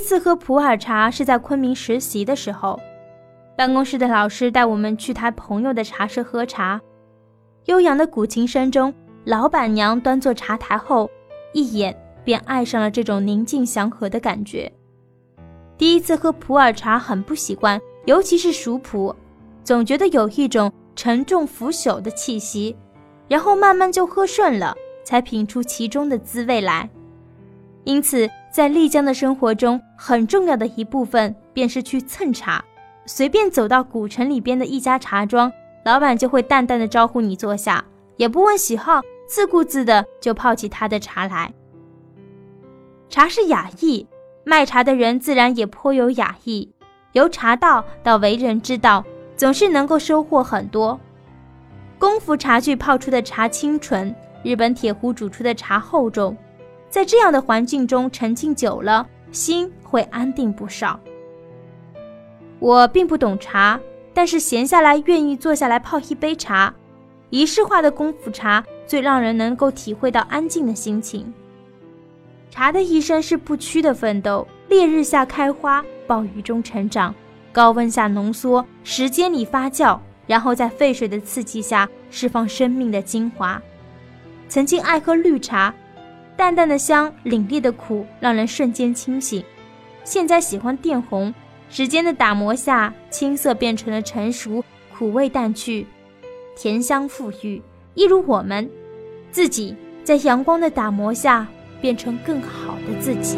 第一次喝普洱茶是在昆明实习的时候，办公室的老师带我们去他朋友的茶室喝茶。悠扬的古琴声中，老板娘端坐茶台后，一眼便爱上了这种宁静祥和的感觉。第一次喝普洱茶很不习惯，尤其是熟普，总觉得有一种沉重腐朽的气息。然后慢慢就喝顺了，才品出其中的滋味来。因此。在丽江的生活中，很重要的一部分便是去蹭茶。随便走到古城里边的一家茶庄，老板就会淡淡的招呼你坐下，也不问喜好，自顾自的就泡起他的茶来。茶是雅意，卖茶的人自然也颇有雅意。由茶道到为人之道，总是能够收获很多。功夫茶具泡出的茶清纯，日本铁壶煮出的茶厚重。在这样的环境中沉浸久了，心会安定不少。我并不懂茶，但是闲下来愿意坐下来泡一杯茶。仪式化的功夫茶最让人能够体会到安静的心情。茶的一生是不屈的奋斗，烈日下开花，暴雨中成长，高温下浓缩，时间里发酵，然后在沸水的刺激下释放生命的精华。曾经爱喝绿茶。淡淡的香，凛冽的苦，让人瞬间清醒。现在喜欢靛红，时间的打磨下，青涩变成了成熟，苦味淡去，甜香馥郁。一如我们自己，在阳光的打磨下，变成更好的自己。